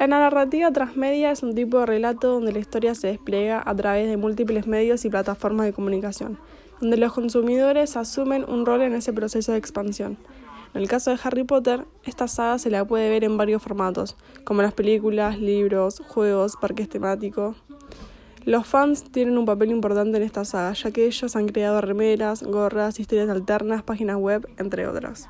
La narrativa transmedia es un tipo de relato donde la historia se despliega a través de múltiples medios y plataformas de comunicación, donde los consumidores asumen un rol en ese proceso de expansión. En el caso de Harry Potter, esta saga se la puede ver en varios formatos, como las películas, libros, juegos, parques temáticos. Los fans tienen un papel importante en esta saga, ya que ellos han creado remeras, gorras, historias alternas, páginas web, entre otras.